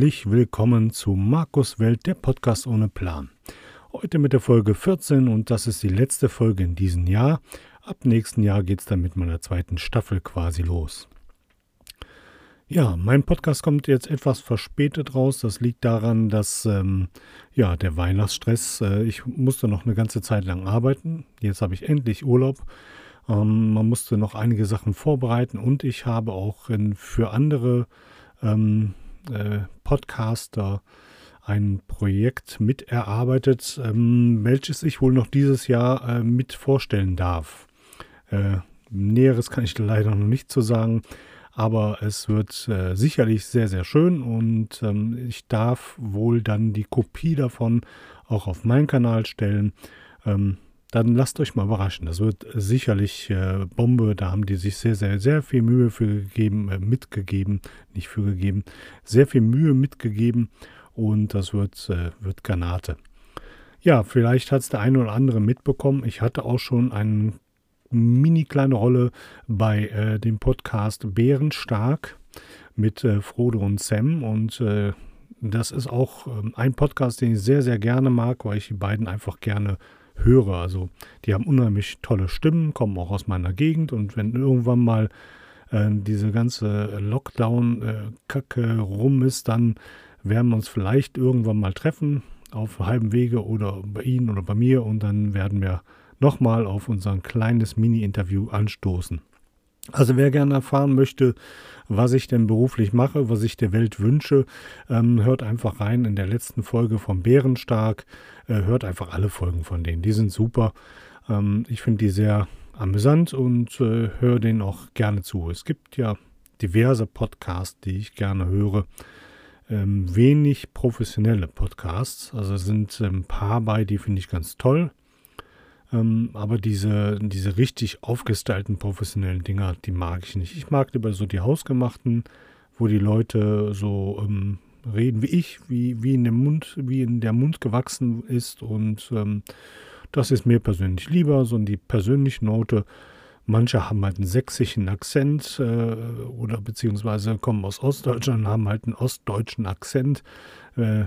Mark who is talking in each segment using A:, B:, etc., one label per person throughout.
A: Herzlich willkommen zu Markus Welt, der Podcast ohne Plan. Heute mit der Folge 14 und das ist die letzte Folge in diesem Jahr. Ab nächsten Jahr geht es dann mit meiner zweiten Staffel quasi los. Ja, mein Podcast kommt jetzt etwas verspätet raus. Das liegt daran, dass ähm, ja der Weihnachtsstress, äh, ich musste noch eine ganze Zeit lang arbeiten. Jetzt habe ich endlich Urlaub. Ähm, man musste noch einige Sachen vorbereiten und ich habe auch in, für andere ähm, äh, Podcaster ein Projekt miterarbeitet, ähm, welches ich wohl noch dieses Jahr äh, mit vorstellen darf. Äh, Näheres kann ich leider noch nicht zu sagen, aber es wird äh, sicherlich sehr, sehr schön und ähm, ich darf wohl dann die Kopie davon auch auf meinen Kanal stellen. Ähm, dann lasst euch mal überraschen. Das wird sicherlich äh, Bombe. Da haben die sich sehr, sehr, sehr viel Mühe für gegeben, äh, mitgegeben, nicht für gegeben, sehr viel Mühe mitgegeben und das wird, äh, wird Granate. Ja, vielleicht hat es der eine oder andere mitbekommen. Ich hatte auch schon eine mini kleine Rolle bei äh, dem Podcast Bärenstark mit äh, Frodo und Sam und äh, das ist auch ähm, ein Podcast, den ich sehr, sehr gerne mag, weil ich die beiden einfach gerne höre. Also die haben unheimlich tolle Stimmen, kommen auch aus meiner Gegend und wenn irgendwann mal äh, diese ganze Lockdown-Kacke äh, rum ist, dann werden wir uns vielleicht irgendwann mal treffen auf halbem Wege oder bei Ihnen oder bei mir und dann werden wir nochmal auf unser kleines Mini-Interview anstoßen. Also wer gerne erfahren möchte, was ich denn beruflich mache, was ich der Welt wünsche, ähm, hört einfach rein in der letzten Folge vom Bärenstark. Äh, hört einfach alle Folgen von denen. Die sind super. Ähm, ich finde die sehr amüsant und äh, höre denen auch gerne zu. Es gibt ja diverse Podcasts, die ich gerne höre. Ähm, wenig professionelle Podcasts. Also sind ein paar bei, die finde ich ganz toll. Ähm, aber diese, diese richtig aufgestylten professionellen Dinger, die mag ich nicht. Ich mag lieber so die hausgemachten, wo die Leute so ähm, reden wie ich, wie, wie in dem Mund, wie in der Mund gewachsen ist. Und ähm, das ist mir persönlich lieber, so die persönliche Note. Manche haben halt einen sächsischen Akzent äh, oder beziehungsweise kommen aus Ostdeutschland und haben halt einen ostdeutschen Akzent. Äh,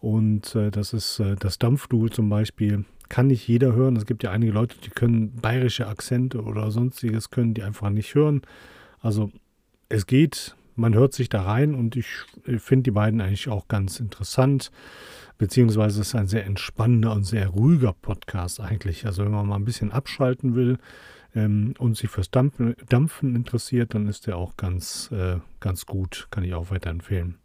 A: und äh, das ist äh, das Dampfduel zum Beispiel kann nicht jeder hören. Es gibt ja einige Leute, die können bayerische Akzente oder sonstiges können die einfach nicht hören. Also es geht, man hört sich da rein und ich finde die beiden eigentlich auch ganz interessant. Beziehungsweise es ist ein sehr entspannender und sehr ruhiger Podcast eigentlich. Also wenn man mal ein bisschen abschalten will ähm, und sich fürs Dampfen, Dampfen, interessiert, dann ist der auch ganz, äh, ganz gut. Kann ich auch weiterempfehlen.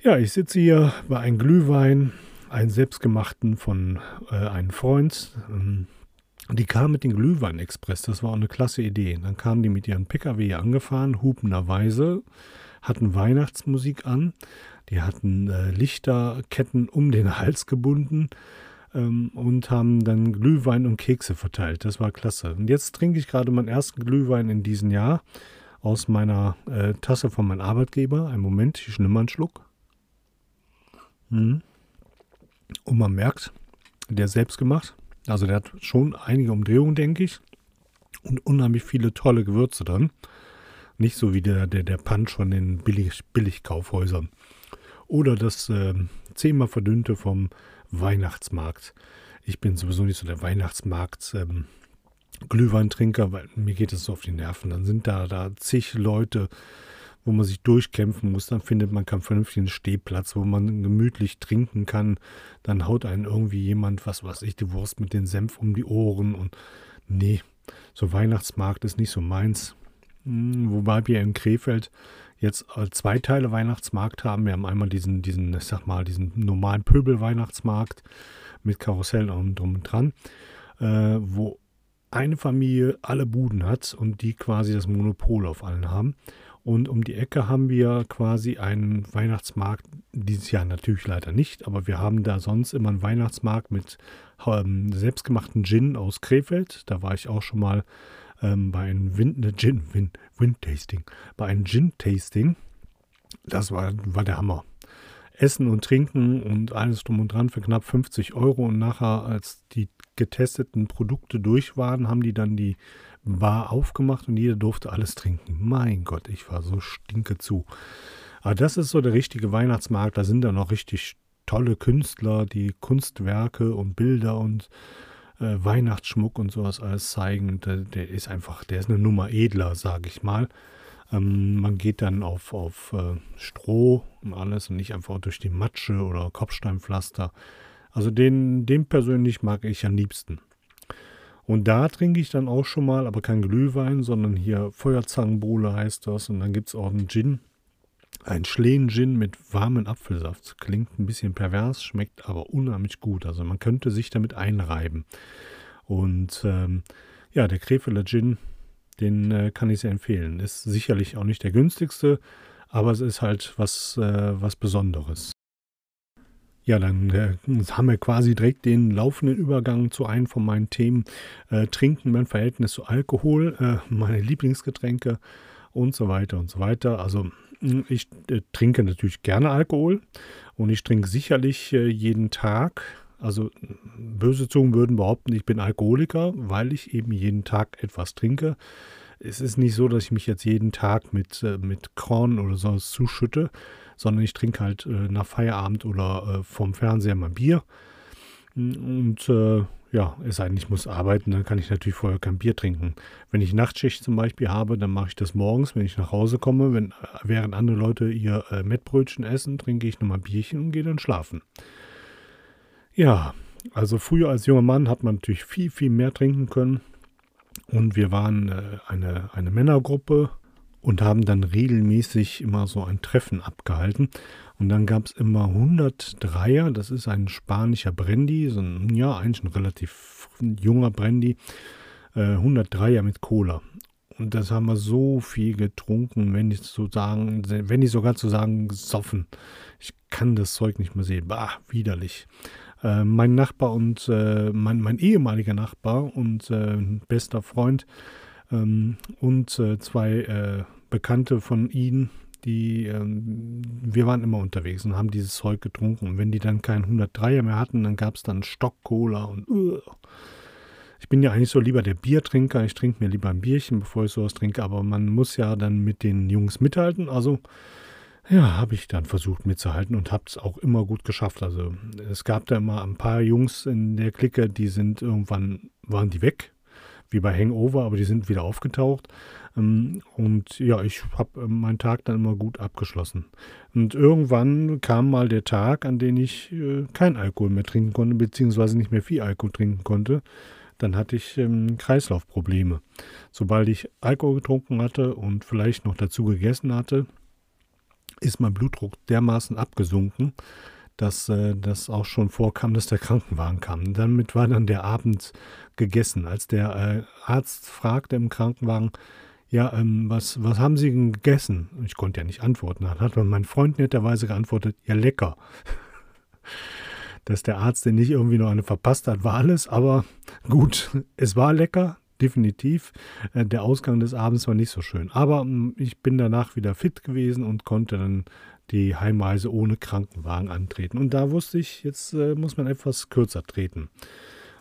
A: Ja, ich sitze hier bei einem Glühwein einen selbstgemachten von äh, einem Freund. Ähm, die kam mit dem Glühwein-Express, das war auch eine klasse Idee. Dann kamen die mit ihren Pkw angefahren, hupenderweise, hatten Weihnachtsmusik an, die hatten äh, Lichterketten um den Hals gebunden ähm, und haben dann Glühwein und Kekse verteilt. Das war klasse. Und jetzt trinke ich gerade meinen ersten Glühwein in diesem Jahr aus meiner äh, Tasse von meinem Arbeitgeber. Einen Moment, ich nehme mal einen Schluck. Mhm. Und man merkt, der selbst gemacht. Also der hat schon einige Umdrehungen, denke ich. Und unheimlich viele tolle Gewürze drin. Nicht so wie der, der, der Punch von den Billig, Billigkaufhäusern. Oder das äh, zehnmal verdünnte vom Weihnachtsmarkt. Ich bin sowieso nicht so der Weihnachtsmarkt ähm, Glühweintrinker, weil mir geht es so auf die Nerven. Dann sind da, da zig Leute, wo man sich durchkämpfen muss. Dann findet man keinen vernünftigen Stehplatz, wo man gemütlich trinken kann. Dann haut einen irgendwie jemand, was weiß ich, die Wurst mit den Senf um die Ohren. Und nee, so Weihnachtsmarkt ist nicht so meins. Hm, wobei wir in Krefeld jetzt äh, zwei Teile Weihnachtsmarkt haben. Wir haben einmal diesen, diesen, ich sag mal, diesen normalen Pöbel-Weihnachtsmarkt mit Karussell und drum und dran, äh, wo eine Familie alle Buden hat und die quasi das Monopol auf allen haben. Und um die Ecke haben wir quasi einen Weihnachtsmarkt, dieses Jahr natürlich leider nicht, aber wir haben da sonst immer einen Weihnachtsmarkt mit ähm, selbstgemachten Gin aus Krefeld. Da war ich auch schon mal ähm, bei einem Wind, ne, Gin, Wind, Wind-Tasting, bei einem Gin-Tasting. Das war, war der Hammer. Essen und Trinken und alles drum und dran für knapp 50 Euro. Und nachher, als die getesteten Produkte durch waren, haben die dann die Bar aufgemacht und jeder durfte alles trinken. Mein Gott, ich war so stinke zu. Aber das ist so der richtige Weihnachtsmarkt. Da sind dann noch richtig tolle Künstler, die Kunstwerke und Bilder und äh, Weihnachtsschmuck und sowas alles zeigen. Der, der, ist einfach, der ist eine Nummer edler, sage ich mal. Ähm, man geht dann auf, auf äh, Stroh und alles und nicht einfach durch die Matsche oder Kopfsteinpflaster. Also den, den persönlich mag ich am liebsten. Und da trinke ich dann auch schon mal, aber kein Glühwein, sondern hier Feuerzangenbowle heißt das. Und dann gibt es auch einen Gin. Ein Schlehen-Gin mit warmem Apfelsaft. Klingt ein bisschen pervers, schmeckt aber unheimlich gut. Also man könnte sich damit einreiben. Und ähm, ja, der Krefeler Gin, den äh, kann ich sehr empfehlen. Ist sicherlich auch nicht der günstigste, aber es ist halt was, äh, was Besonderes. Ja, dann äh, haben wir quasi direkt den laufenden Übergang zu einem von meinen Themen. Äh, Trinken, mein Verhältnis zu Alkohol, äh, meine Lieblingsgetränke und so weiter und so weiter. Also hm, ich äh, trinke natürlich gerne Alkohol und ich trinke sicherlich äh, jeden Tag. Also böse Zungen würden behaupten, ich bin Alkoholiker, weil ich eben jeden Tag etwas trinke. Es ist nicht so, dass ich mich jetzt jeden Tag mit, äh, mit Korn oder sonst zuschütte sondern ich trinke halt äh, nach Feierabend oder äh, vom Fernseher mal Bier. Und äh, ja, es sei denn, ich muss arbeiten, dann kann ich natürlich vorher kein Bier trinken. Wenn ich Nachtschicht zum Beispiel habe, dann mache ich das morgens, wenn ich nach Hause komme. Wenn, während andere Leute ihr äh, Mettbrötchen essen, trinke ich nochmal Bierchen und gehe dann schlafen. Ja, also früher als junger Mann hat man natürlich viel, viel mehr trinken können. Und wir waren äh, eine, eine Männergruppe, und haben dann regelmäßig immer so ein Treffen abgehalten. Und dann gab es immer 103er, das ist ein spanischer Brandy, so ein, ja, eigentlich ein relativ junger Brandy, äh, 103er mit Cola. Und das haben wir so viel getrunken, wenn ich so sagen, wenn ich sogar zu sagen, gesoffen. Ich kann das Zeug nicht mehr sehen. Bah, widerlich. Äh, mein Nachbar und äh, mein, mein ehemaliger Nachbar und äh, bester Freund ähm, und äh, zwei äh, Bekannte von ihnen, die, ähm, wir waren immer unterwegs und haben dieses Zeug getrunken. Und wenn die dann keinen 103er mehr hatten, dann gab es dann Stock-Cola und uh. ich bin ja eigentlich so lieber der Biertrinker. Ich trinke mir lieber ein Bierchen, bevor ich sowas trinke. Aber man muss ja dann mit den Jungs mithalten. Also ja, habe ich dann versucht mitzuhalten und habe es auch immer gut geschafft. Also es gab da immer ein paar Jungs in der Clique, die sind irgendwann, waren die weg wie bei Hangover, aber die sind wieder aufgetaucht. Ähm, und ja, ich habe ähm, meinen Tag dann immer gut abgeschlossen. Und irgendwann kam mal der Tag, an dem ich äh, kein Alkohol mehr trinken konnte, beziehungsweise nicht mehr viel Alkohol trinken konnte. Dann hatte ich ähm, Kreislaufprobleme. Sobald ich Alkohol getrunken hatte und vielleicht noch dazu gegessen hatte, ist mein Blutdruck dermaßen abgesunken, dass äh, das auch schon vorkam, dass der Krankenwagen kam. Damit war dann der Abend gegessen. Als der äh, Arzt fragte im Krankenwagen, ja, ähm, was, was haben Sie denn gegessen? Ich konnte ja nicht antworten. Dann hat mein Freund netterweise geantwortet, ja, lecker. Dass der Arzt denn nicht irgendwie noch eine verpasst hat, war alles, aber gut, es war lecker, definitiv. Äh, der Ausgang des Abends war nicht so schön. Aber ähm, ich bin danach wieder fit gewesen und konnte dann die Heimreise ohne Krankenwagen antreten. Und da wusste ich, jetzt äh, muss man etwas kürzer treten.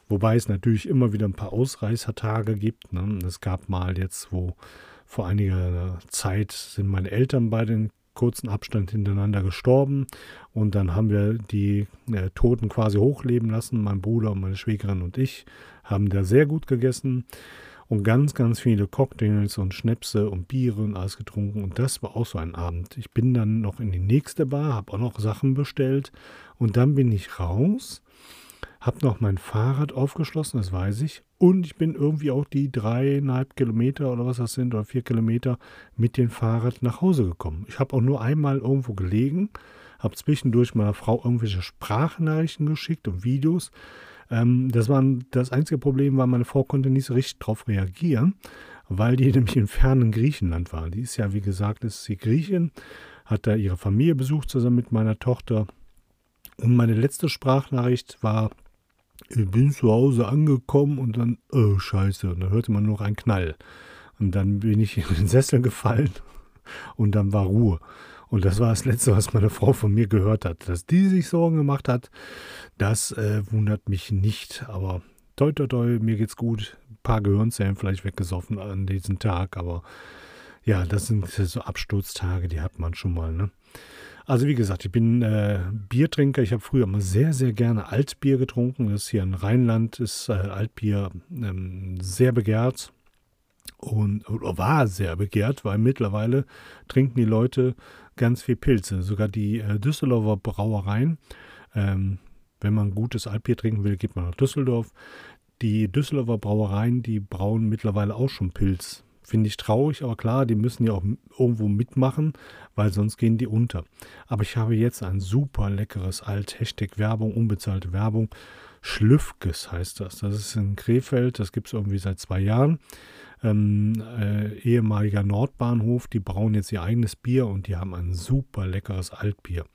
A: Wobei es natürlich immer wieder ein paar Ausreißertage gibt. Ne? Es gab mal jetzt, wo vor einiger Zeit sind meine Eltern beide in kurzen Abstand hintereinander gestorben. Und dann haben wir die äh, Toten quasi hochleben lassen. Mein Bruder und meine Schwägerin und ich haben da sehr gut gegessen und ganz, ganz viele Cocktails und Schnäpse und Biere und alles getrunken. Und das war auch so ein Abend. Ich bin dann noch in die nächste Bar, habe auch noch Sachen bestellt und dann bin ich raus, habe noch mein Fahrrad aufgeschlossen, das weiß ich. Und ich bin irgendwie auch die dreieinhalb Kilometer oder was das sind, oder vier Kilometer mit dem Fahrrad nach Hause gekommen. Ich habe auch nur einmal irgendwo gelegen, habe zwischendurch meiner Frau irgendwelche Sprachnachrichten geschickt und Videos. Ähm, das, war, das einzige Problem war, meine Frau konnte nicht so richtig darauf reagieren, weil die nämlich im fernen Griechenland war. Die ist ja, wie gesagt, ist sie Griechin, hat da ihre Familie besucht zusammen mit meiner Tochter. Und meine letzte Sprachnachricht war, ich bin zu Hause angekommen und dann, oh scheiße, und dann hörte man nur einen Knall. Und dann bin ich in den Sessel gefallen und dann war Ruhe. Und das war das Letzte, was meine Frau von mir gehört hat. Dass die sich Sorgen gemacht hat, das äh, wundert mich nicht. Aber toi, toi, toi, mir geht's gut. Ein paar Gehirnzellen vielleicht weggesoffen an diesem Tag. Aber ja, das sind so Absturztage, die hat man schon mal. Ne? Also wie gesagt, ich bin äh, Biertrinker. Ich habe früher immer sehr, sehr gerne Altbier getrunken. Das hier in Rheinland ist äh, Altbier ähm, sehr begehrt und war sehr begehrt, weil mittlerweile trinken die Leute ganz viel Pilze. Sogar die äh, Düsseldorfer Brauereien. Ähm, wenn man gutes Altbier trinken will, geht man nach Düsseldorf. Die Düsseldorfer Brauereien, die brauen mittlerweile auch schon Pilz. Finde ich traurig, aber klar, die müssen ja auch irgendwo mitmachen, weil sonst gehen die unter. Aber ich habe jetzt ein super leckeres Alt, Hashtag Werbung, unbezahlte Werbung. Schlüffkes heißt das. Das ist in Krefeld, das gibt es irgendwie seit zwei Jahren. Ähm, äh, ehemaliger Nordbahnhof, die brauen jetzt ihr eigenes Bier und die haben ein super leckeres Altbier.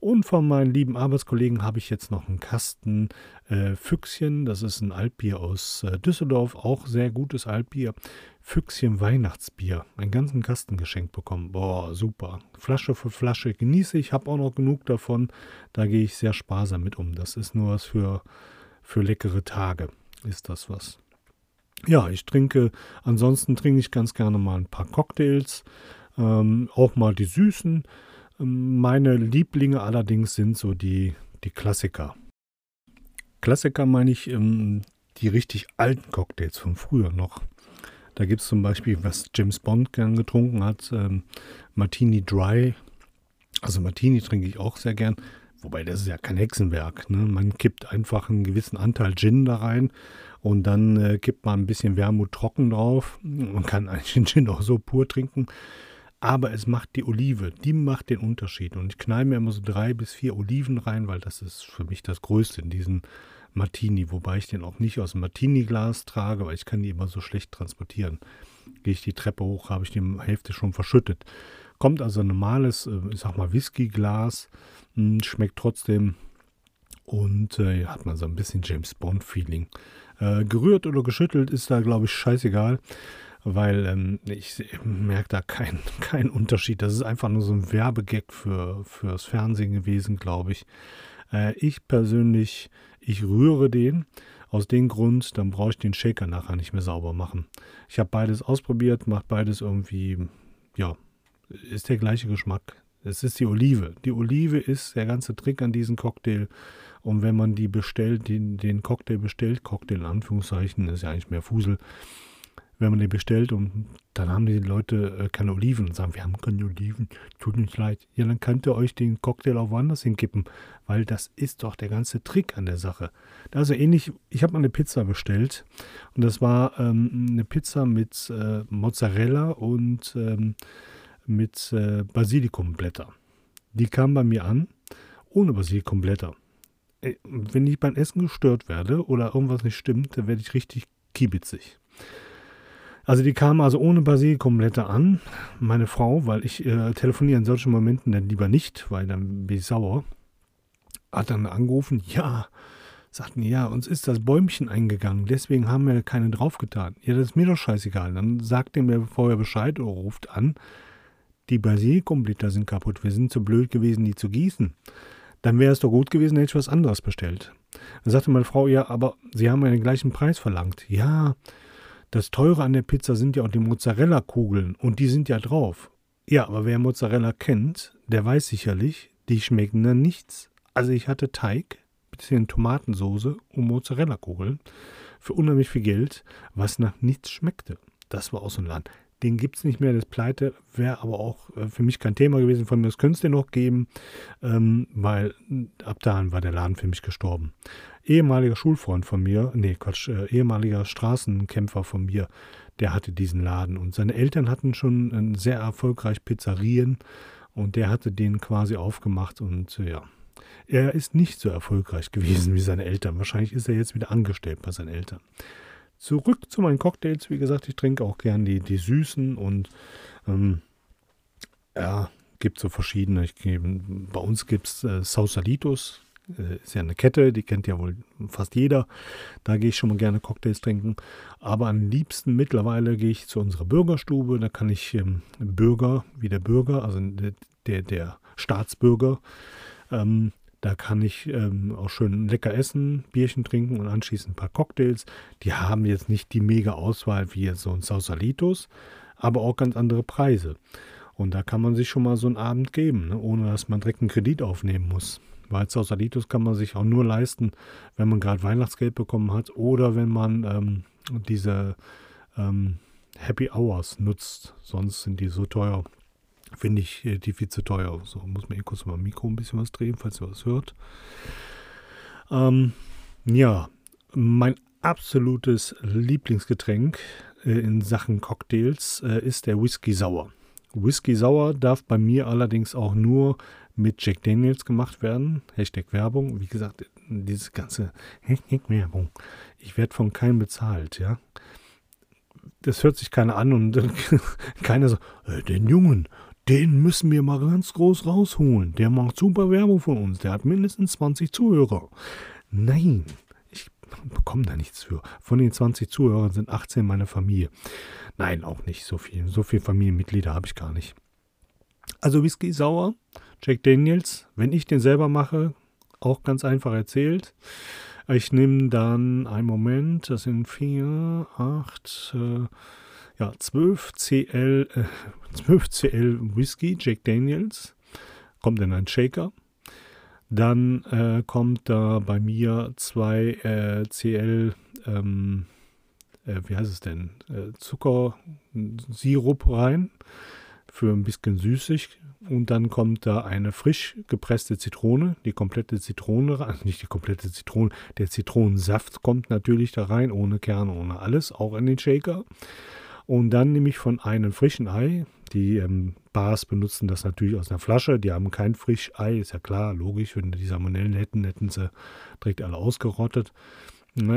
A: Und von meinen lieben Arbeitskollegen habe ich jetzt noch einen Kasten äh, Füchschen. Das ist ein Altbier aus äh, Düsseldorf, auch sehr gutes Altbier. Füchschen Weihnachtsbier. Einen ganzen Kasten geschenkt bekommen. Boah, super. Flasche für Flasche genieße ich, habe auch noch genug davon. Da gehe ich sehr sparsam mit um. Das ist nur was für, für leckere Tage. Ist das was. Ja, ich trinke, ansonsten trinke ich ganz gerne mal ein paar Cocktails. Ähm, auch mal die süßen. Meine Lieblinge allerdings sind so die, die Klassiker. Klassiker meine ich ähm, die richtig alten Cocktails von früher noch. Da gibt es zum Beispiel, was James Bond gern getrunken hat, ähm, Martini Dry. Also Martini trinke ich auch sehr gern. Wobei das ist ja kein Hexenwerk. Ne? Man kippt einfach einen gewissen Anteil Gin da rein und dann äh, kippt man ein bisschen Wermut trocken drauf. Man kann eigentlich den Gin auch so pur trinken. Aber es macht die Olive, die macht den Unterschied. Und ich knall mir immer so drei bis vier Oliven rein, weil das ist für mich das Größte in diesen Martini. Wobei ich den auch nicht aus dem Martini-Glas trage, weil ich kann die immer so schlecht transportieren. Gehe ich die Treppe hoch, habe ich die Hälfte schon verschüttet. Kommt also ein normales, äh, ich sag mal, Whisky-Glas, hm, schmeckt trotzdem und äh, hat man so ein bisschen James Bond-Feeling. Äh, gerührt oder geschüttelt ist da, glaube ich, scheißegal weil ähm, ich merke da keinen kein Unterschied. Das ist einfach nur so ein Werbegag für, fürs Fernsehen gewesen, glaube ich. Äh, ich persönlich, ich rühre den. Aus dem Grund, dann brauche ich den Shaker nachher nicht mehr sauber machen. Ich habe beides ausprobiert, macht beides irgendwie, ja, ist der gleiche Geschmack. Es ist die Olive. Die Olive ist der ganze Trick an diesem Cocktail. Und wenn man die bestellt, den, den Cocktail bestellt, Cocktail in Anführungszeichen, ist ja eigentlich mehr Fusel, wenn man den bestellt und dann haben die Leute äh, keine Oliven und sagen, wir haben keine Oliven, tut uns leid. Ja, dann könnt ihr euch den Cocktail auch woanders hinkippen, weil das ist doch der ganze Trick an der Sache. Also ähnlich, ich habe mal eine Pizza bestellt und das war ähm, eine Pizza mit äh, Mozzarella und ähm, mit äh, Basilikumblätter. Die kam bei mir an ohne Basilikumblätter. Äh, wenn ich beim Essen gestört werde oder irgendwas nicht stimmt, dann werde ich richtig kiebitzig. Also die kam also ohne Basilikumblätter an. Meine Frau, weil ich äh, telefoniere in solchen Momenten dann lieber nicht, weil dann bin ich sauer, hat dann angerufen, ja, sagten, ja, uns ist das Bäumchen eingegangen, deswegen haben wir keine draufgetan. Ja, das ist mir doch scheißegal. Dann sagt ihr mir vorher Bescheid oder ruft an, die Basilikumblätter sind kaputt, wir sind zu blöd gewesen, die zu gießen. Dann wäre es doch gut gewesen, hätte ich was anderes bestellt. Dann sagte meine Frau, ja, aber Sie haben ja den gleichen Preis verlangt. Ja, das Teure an der Pizza sind ja auch die Mozzarella-Kugeln und die sind ja drauf. Ja, aber wer Mozzarella kennt, der weiß sicherlich, die schmecken dann nichts. Also ich hatte Teig, bisschen Tomatensoße und Mozzarella-Kugeln für unheimlich viel Geld, was nach nichts schmeckte. Das war auch so ein Land. Den gibt es nicht mehr, das Pleite wäre aber auch äh, für mich kein Thema gewesen. Von mir, das könnte es den noch geben, ähm, weil ab dahin war der Laden für mich gestorben ehemaliger Schulfreund von mir, nee, Quatsch, äh, ehemaliger Straßenkämpfer von mir, der hatte diesen Laden. Und seine Eltern hatten schon äh, sehr erfolgreich Pizzerien und der hatte den quasi aufgemacht und äh, ja. Er ist nicht so erfolgreich gewesen wie seine Eltern. Wahrscheinlich ist er jetzt wieder angestellt bei seinen Eltern. Zurück zu meinen Cocktails. Wie gesagt, ich trinke auch gern die, die süßen und ähm, ja, gibt so verschiedene. Ich, bei uns gibt es äh, Sausalitos, äh, ist ja eine Kette, die kennt ja wohl fast jeder. Da gehe ich schon mal gerne Cocktails trinken. Aber am liebsten mittlerweile gehe ich zu unserer Bürgerstube. Da kann ich ähm, Bürger, wie der Bürger, also der, der Staatsbürger, ähm, da kann ich ähm, auch schön lecker essen, Bierchen trinken und anschließend ein paar Cocktails. Die haben jetzt nicht die mega Auswahl wie jetzt so ein Sausalitos, aber auch ganz andere Preise. Und da kann man sich schon mal so einen Abend geben, ne? ohne dass man direkt einen Kredit aufnehmen muss. Weil Sausalitos kann man sich auch nur leisten, wenn man gerade Weihnachtsgeld bekommen hat oder wenn man ähm, diese ähm, Happy Hours nutzt. Sonst sind die so teuer. Finde ich äh, die viel zu teuer. So muss man hier kurz mal Mikro ein bisschen was drehen, falls ihr was hört. Ähm, ja, mein absolutes Lieblingsgetränk äh, in Sachen Cocktails äh, ist der Whisky Sauer. Whisky Sauer darf bei mir allerdings auch nur mit Jack Daniels gemacht werden. Hashtag Werbung. Wie gesagt, diese ganze Hashtag Werbung. Ich werde von keinem bezahlt, ja. Das hört sich keiner an und keiner so, äh, den Jungen, den müssen wir mal ganz groß rausholen. Der macht super Werbung von uns. Der hat mindestens 20 Zuhörer. Nein, ich bekomme da nichts für. Von den 20 Zuhörern sind 18 meine Familie. Nein, auch nicht so viel. So viele Familienmitglieder habe ich gar nicht. Also Whisky sauer, Jack Daniels. Wenn ich den selber mache, auch ganz einfach erzählt. Ich nehme dann einen Moment, das sind 4, 8, äh, ja, 12 CL, äh, 12 CL Whisky, Jack Daniels. Kommt in einen Shaker. Dann äh, kommt da bei mir 2 äh, CL, ähm, äh, wie heißt es denn, äh, Zuckersirup rein für ein bisschen süßig. Und dann kommt da eine frisch gepresste Zitrone, die komplette Zitrone, also nicht die komplette Zitrone, der Zitronensaft kommt natürlich da rein, ohne Kerne, ohne alles, auch in den Shaker. Und dann nehme ich von einem frischen Ei, die ähm, Bars benutzen das natürlich aus einer Flasche, die haben kein Frischei, ist ja klar, logisch, wenn die Salmonellen hätten, hätten sie direkt alle ausgerottet.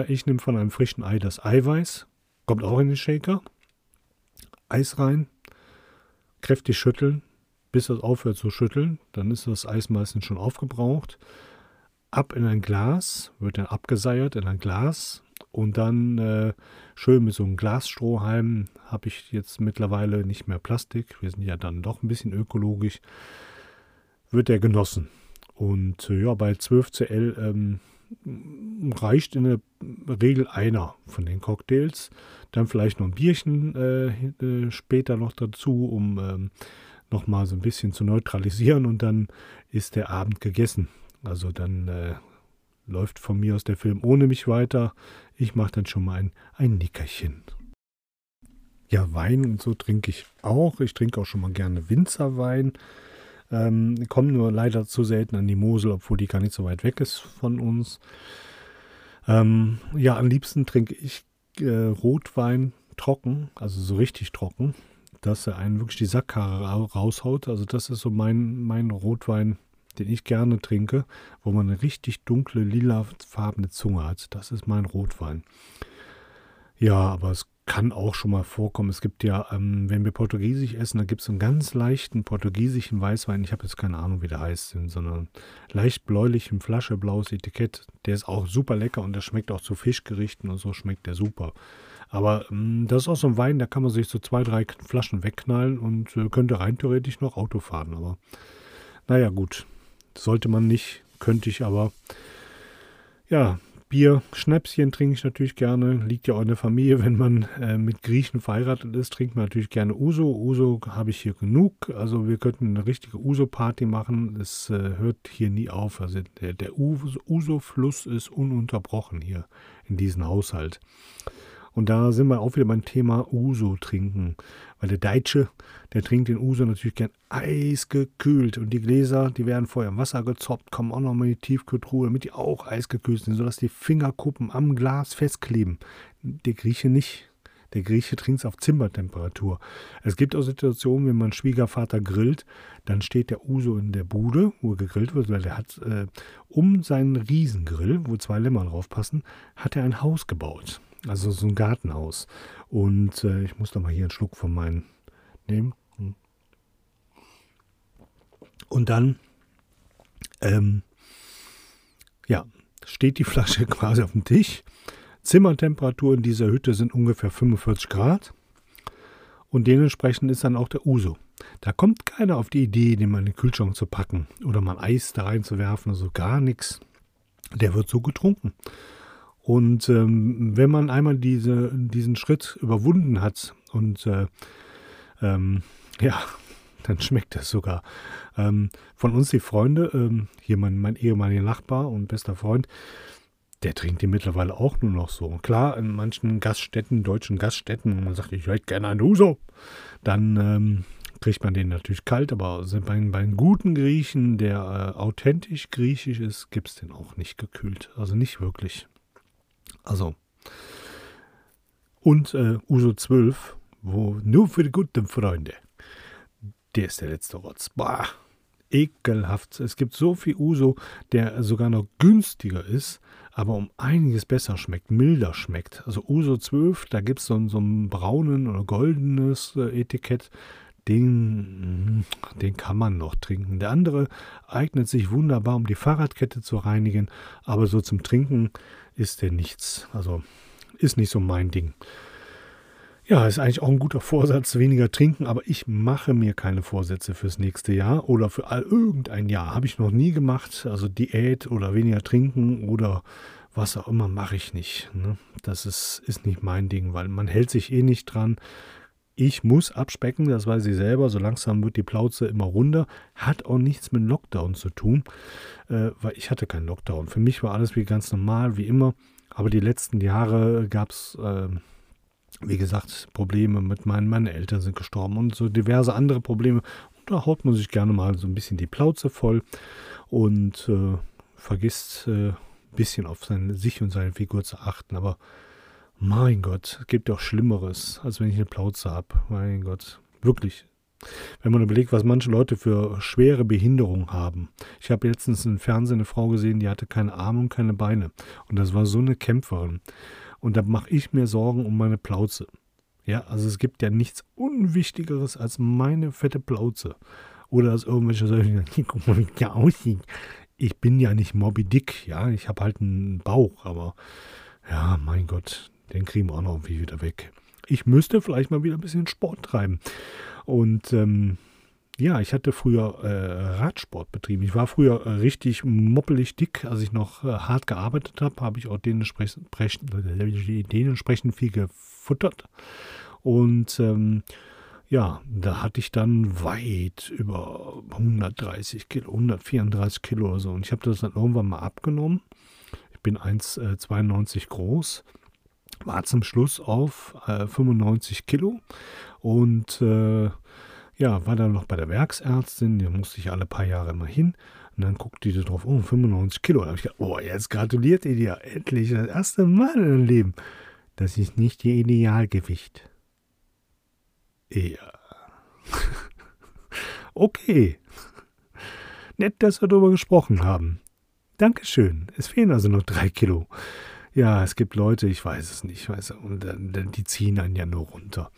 A: Ich nehme von einem frischen Ei das Eiweiß, kommt auch in den Shaker, Eis rein, kräftig schütteln, bis das aufhört zu schütteln. Dann ist das Eis meistens schon aufgebraucht. Ab in ein Glas, wird dann abgeseiert in ein Glas und dann äh, schön mit so einem Glasstrohhalm habe ich jetzt mittlerweile nicht mehr Plastik. Wir sind ja dann doch ein bisschen ökologisch. Wird der genossen. Und äh, ja, bei 12 CL ähm, reicht in der Regel einer von den Cocktails. Dann vielleicht noch ein Bierchen äh, äh, später noch dazu, um ähm, nochmal so ein bisschen zu neutralisieren und dann ist der Abend gegessen. Also dann äh, läuft von mir aus der Film ohne mich weiter. Ich mache dann schon mal ein, ein Nickerchen. Ja, Wein und so trinke ich auch. Ich trinke auch schon mal gerne Winzerwein. Ähm, komme nur leider zu selten an die Mosel, obwohl die gar nicht so weit weg ist von uns. Ähm, ja, am liebsten trinke ich äh, Rotwein trocken, also so richtig trocken, dass er einen wirklich die Sackkarre raushaut. Also das ist so mein, mein Rotwein, den ich gerne trinke, wo man eine richtig dunkle, lilafarbene Zunge hat. Das ist mein Rotwein. Ja, aber es kann auch schon mal vorkommen. Es gibt ja, ähm, wenn wir Portugiesisch essen, da gibt es einen ganz leichten portugiesischen Weißwein. Ich habe jetzt keine Ahnung, wie der heißt, sondern leicht bläulich in Flasche, blaues Etikett. Der ist auch super lecker und der schmeckt auch zu Fischgerichten und so schmeckt der super. Aber ähm, das ist auch so ein Wein, da kann man sich so zwei, drei Flaschen wegknallen und äh, könnte rein theoretisch noch Auto fahren. Aber naja, gut. Sollte man nicht, könnte ich aber. Ja, Bier, Schnäpschen trinke ich natürlich gerne. Liegt ja auch in der Familie, wenn man äh, mit Griechen verheiratet ist, trinkt man natürlich gerne Uso. Uso habe ich hier genug. Also wir könnten eine richtige Uso-Party machen. Es äh, hört hier nie auf. Also der, der Uso-Fluss ist ununterbrochen hier in diesem Haushalt. Und da sind wir auch wieder beim Thema Uso trinken. Weil der Deutsche, der trinkt den Uso natürlich gern eisgekühlt. Und die Gläser, die werden vorher im Wasser gezoppt, kommen auch nochmal in die Tiefkühltruhe, damit die auch eisgekühlt sind, sodass die Fingerkuppen am Glas festkleben. Der Grieche nicht. Der Grieche trinkt es auf Zimmertemperatur. Es gibt auch Situationen, wenn man Schwiegervater grillt, dann steht der Uso in der Bude, wo gegrillt wird, weil er hat äh, um seinen Riesengrill, wo zwei Lämmer drauf passen, hat er ein Haus gebaut. Also so ein Gartenhaus. Und äh, ich muss doch mal hier einen Schluck von meinen nehmen. Hm. Und dann, ähm, ja, steht die Flasche quasi auf dem Tisch. Zimmertemperatur in dieser Hütte sind ungefähr 45 Grad. Und dementsprechend ist dann auch der Uso. Da kommt keiner auf die Idee, den mal in den Kühlschrank zu packen oder mal Eis da reinzuwerfen, also gar nichts. Der wird so getrunken. Und ähm, wenn man einmal diese, diesen Schritt überwunden hat und äh, ähm, ja, dann schmeckt es sogar. Ähm, von uns die Freunde, ähm, hier mein, mein ehemaliger Nachbar und bester Freund, der trinkt die mittlerweile auch nur noch so. Und klar, in manchen Gaststätten, deutschen Gaststätten, wo man sagt, ich hätte gerne einen Uso, dann ähm, kriegt man den natürlich kalt, aber bei, bei einem guten Griechen, der äh, authentisch griechisch ist, gibt es den auch nicht gekühlt. Also nicht wirklich. Also. Und äh, Uso 12, wo nur für die guten Freunde. Der ist der letzte Rotz. Bah, ekelhaft. Es gibt so viel Uso, der sogar noch günstiger ist, aber um einiges besser schmeckt, milder schmeckt. Also Uso 12, da gibt es so, so ein braunen oder goldenes äh, Etikett den, den kann man noch trinken. Der andere eignet sich wunderbar, um die Fahrradkette zu reinigen, aber so zum Trinken ist der nichts. Also ist nicht so mein Ding. Ja, ist eigentlich auch ein guter Vorsatz, weniger trinken, aber ich mache mir keine Vorsätze fürs nächste Jahr oder für all, irgendein Jahr. Habe ich noch nie gemacht. Also Diät oder weniger trinken oder was auch immer mache ich nicht. Ne? Das ist, ist nicht mein Ding, weil man hält sich eh nicht dran ich muss abspecken, das weiß ich selber, so langsam wird die Plauze immer runder. Hat auch nichts mit Lockdown zu tun, äh, weil ich hatte keinen Lockdown. Für mich war alles wie ganz normal, wie immer. Aber die letzten Jahre gab es, äh, wie gesagt, Probleme mit meinen, meine Eltern sind gestorben und so diverse andere Probleme. Und da haut man sich gerne mal so ein bisschen die Plauze voll und äh, vergisst ein äh, bisschen auf seine, sich und seine Figur zu achten. Aber mein Gott, es gibt doch Schlimmeres, als wenn ich eine Plauze habe. Mein Gott, wirklich. Wenn man überlegt, was manche Leute für schwere Behinderungen haben. Ich habe letztens im Fernsehen eine Frau gesehen, die hatte keine Arme und keine Beine. Und das war so eine Kämpferin. Und da mache ich mir Sorgen um meine Plauze. Ja, also es gibt ja nichts Unwichtigeres als meine fette Plauze. Oder als irgendwelche sagen, guck mal, wie der aussieht. Ich bin ja nicht Moby Dick, ja, ich habe halt einen Bauch, aber ja, mein Gott, den kriegen wir auch noch irgendwie wieder weg. Ich müsste vielleicht mal wieder ein bisschen Sport treiben. Und ähm, ja, ich hatte früher äh, Radsport betrieben. Ich war früher äh, richtig moppelig dick. Als ich noch äh, hart gearbeitet habe, habe ich auch dementsprechend, dementsprechend viel gefuttert. Und ähm, ja, da hatte ich dann weit über 130 Kilo, 134 Kilo oder so. Und ich habe das dann irgendwann mal abgenommen. Ich bin 1,92 äh, groß war zum Schluss auf äh, 95 Kilo und äh, ja, war dann noch bei der Werksärztin, die musste ich alle paar Jahre immer hin. Und dann guckte die drauf, oh, 95 Kilo. Da habe ich gedacht, oh, jetzt gratuliert ihr dir endlich das erste Mal in deinem Leben. Das ist nicht ihr Idealgewicht. Ja. okay. Nett, dass wir darüber gesprochen haben. Dankeschön. Es fehlen also noch drei Kilo ja, es gibt Leute, ich weiß es nicht, weiß, und die ziehen einen ja nur runter.